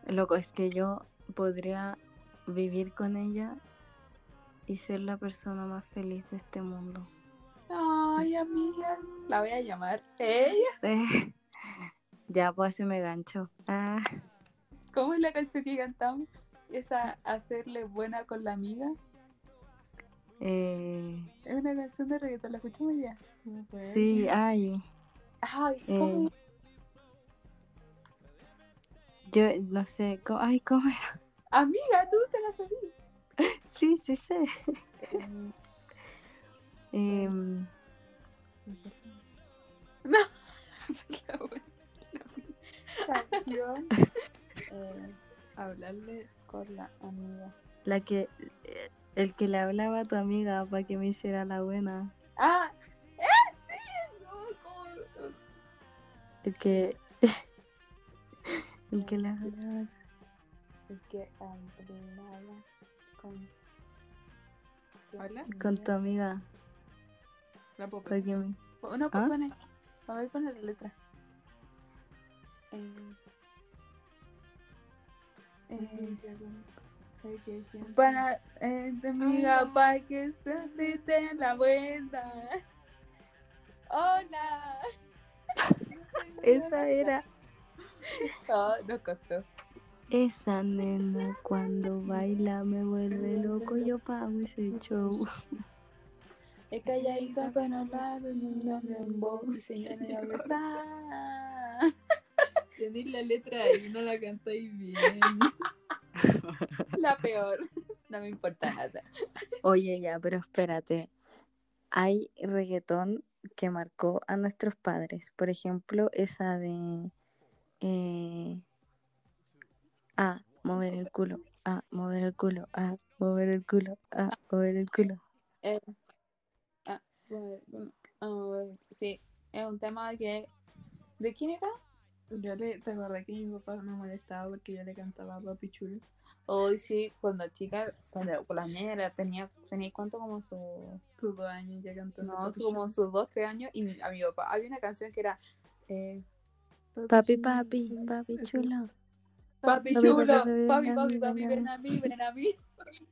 Loco, es que yo podría vivir con ella y ser la persona más feliz de este mundo. Ay, amiga. La voy a llamar. ¿Ella? Ya, pues se me gancho. Ah, ¿Cómo es la canción que cantamos? Esa hacerle buena con la amiga. Eh, Es una canción de reggaetón, ¿la escuchamos ya? sí, ay, Ay, ¿cómo? eh, yo no sé, co- ay, ¿cómo era? Amiga, tú te la sabías. Sí, sí sé. Em, buena. Canción. eh, hablarle con la amiga. la que, el que le hablaba a tu amiga para que me hiciera la buena. Ah, ¡eh! Sí, no, ¿cómo? El que, el que le hablaba. El que hablaba con. Hola. Con tu amiga. La para que me- No, pues ¿Ah? pone. A ver, pone la letra. Eh, eh, para eh, amiga para que se te la vuelta. Hola. Esa era. Oh, nos costó. Esa nena cuando baila me vuelve loco, yo pago ese show. Es calladita, pero no la no me embo- y se me va a besar. Tenéis la letra y no la cantáis bien. La peor. No me importa nada. Oye, ya, pero espérate. Hay reggaetón que marcó a nuestros padres. Por ejemplo, esa de. Eh, a mover el culo. A mover el culo. A mover el culo. A mover el culo. Eh, ah, ah, sí, es un tema que. ¿De quién era? Yo le, ¿te acordás que mi papá me molestaba porque yo le cantaba a Papi Chulo? Hoy sí, cuando chica, cuando con la niña era, tenía, tenía cuánto como su. Tus dos años ya cantando. No, su- como sus dos, tres años. Y a mi papá había una canción que era. Eh, Papi, papi, papi chulo. Papi chulo, papi, papi, papi, ven a mí, ven a mí.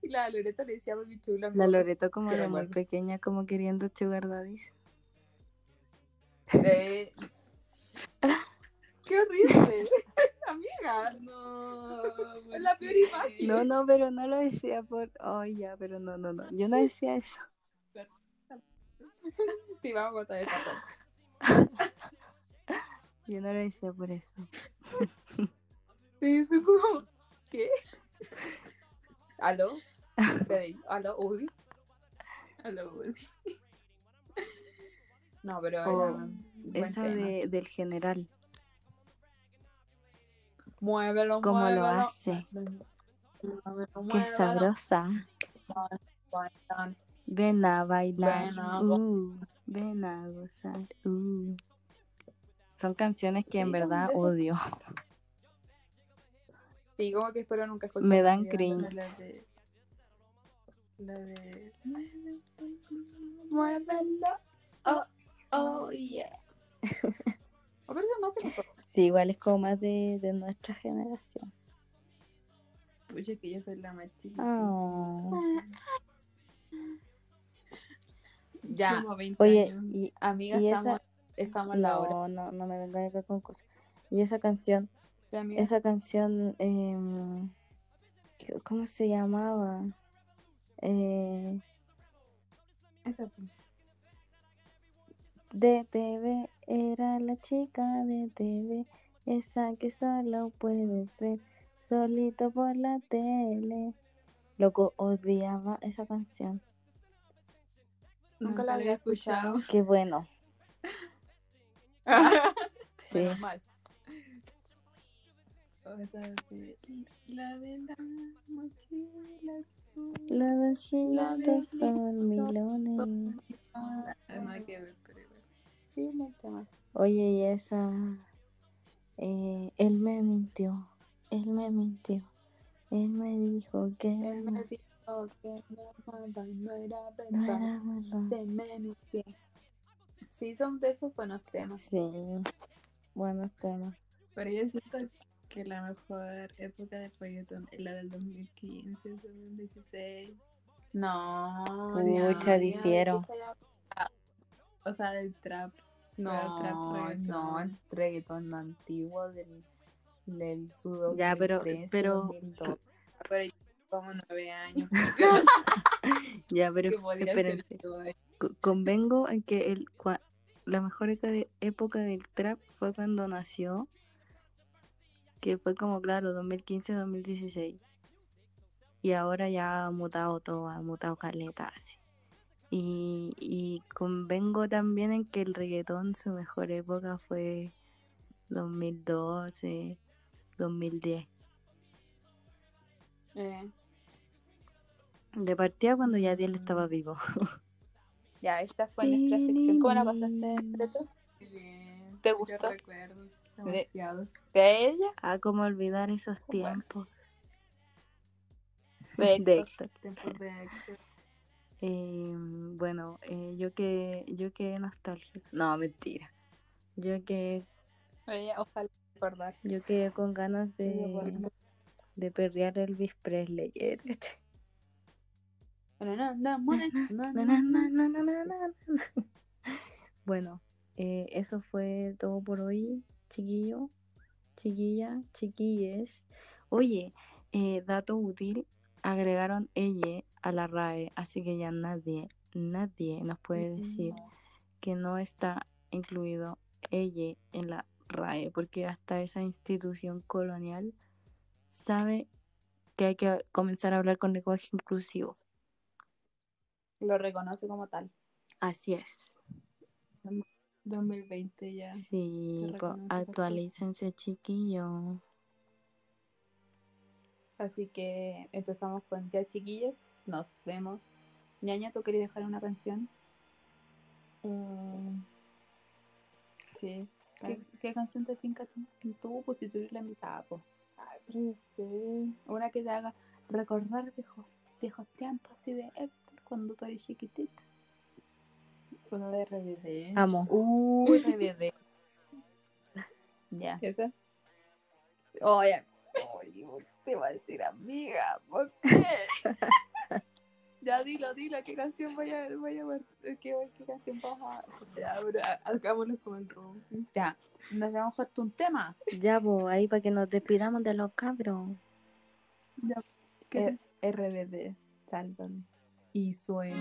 Y la Loreta le decía papi chulo. a mi La. Loreto como de muy pequeña, como queriendo sugar daddies. Eh, ¡Qué horrible! Amiga, no. Es la peor imagen. No, no, pero no lo decía por... Oh, ya, pero no, no, no. Yo no decía eso. Sí, vamos a cortar esta parte. Yo no lo decía por eso. Sí, como. ¿Qué? ¿Aló? ¿Aló? Uy. Aló, güey. No, pero O era un buen esa de, del general. Muévelo, ¿Cómo lo hace? Muévelo, Qué sabrosa. Bailan. Ven a bailar. Ven a uh, ven a gozar. uh. Son canciones que Sí, en verdad odio. Sí, como que espero nunca escuchar. Me dan cringe. La de. La de. Muévelo. Oh, oh, yeah. Es más de nosotros. Sí, igual es como más de, de nuestra generación. Pucha, que yo soy la más chiquita. Oh. Ya, Como 20 Oye, años. y, amiga, y estamos, esa... estamos en la hora. No, no, me venga acá con cosas. Y esa canción, Sí, esa canción, ¿qué- ¿cómo se llamaba? Eh, Esa fue. De TV, era la chica de TV, esa que solo puedes ver solito por la tele. Loco, odiaba esa canción. Nunca la había escuchado. Qué bueno. Sí. Mal. La de la mochila azul. La de- son milones. Ah, Nada que ver. Sí, me tema. Oye, y esa. eh, él me mintió. Él me mintió. Él me dijo que Él no, me dijo que no, mamá, no era no verdad. era verdad. Se me mintió. Sí, son de esos buenos temas. Sí, buenos temas. Pero yo siento que la mejor época de reggaeton es la del 2015, 2016. No, Pucha, ya, difiero. ya, ya. O sea, del trap. No, trap no, el reggaetón antiguo del, del su Ya, pero- 2013, pero- 2002. Pero yo como nueve años. Ya, pero espérense. Convengo en que el, cua- la mejor época, de- época del trap fue cuando nació, que fue como, claro, 2015-2016. Y ahora ya ha mutado todo, ha mutado caleta así. Y, y convengo también en que el reggaetón, su mejor época fue 2012, 2010. Eh, De partida cuando ya él estaba vivo. ya, esta fue nuestra sección. ¿Cómo la pasaste, Beto? Bien. ¿Te Yo gustó? recuerdo demasiado. ¿De ella? Ah, como olvidar esos Bueno. tiempos. De De Héctor. Héctor. Tiempos de Héctor. Eh, bueno, eh, yo que yo que nostálgica. No, mentira. Yo que ojalá recordar. yo que con ganas de, de perrear Elvis Presley. eh. Bueno, eh, eso fue todo por hoy, chiquillo, chiquilla, chiquilles. Oye, eh, dato útil, agregaron ella a la RAE, así que ya nadie, nadie nos puede decir que no está incluido ella en la RAE, porque hasta esa institución colonial sabe que hay que comenzar a hablar con lenguaje inclusivo. Lo reconoce como tal. Así es. 2020 ya. Sí, actualícense, chiquillo. Así que empezamos con ya chiquillos. Nos vemos. Ñaña, ¿tú querías dejar una canción? Mm. Sí. ¿Qué, qué canción te tinca ti? Tú, pues si tú eres la mitad, pues. Ay, pero no sé. Una que te haga recordar viejos, viejos tiempos así de Héctor cuando tú eres chiquitita. Una de RBD. Amo. Uh, RBD. ya. ¿Esa? Oye, oye, te va a decir amiga, ¿por qué? ya dilo, dilo, ¿qué canción voy a, voy a ver? ¿Qué, qué canción vas a...? Ya, ha- hagámoslo como el room. Ya, nos vamos a hacer un tema. Ya, pues, ahí para que nos despidamos de los cabros. ¿Qué? RBD, sálvame. Y suena...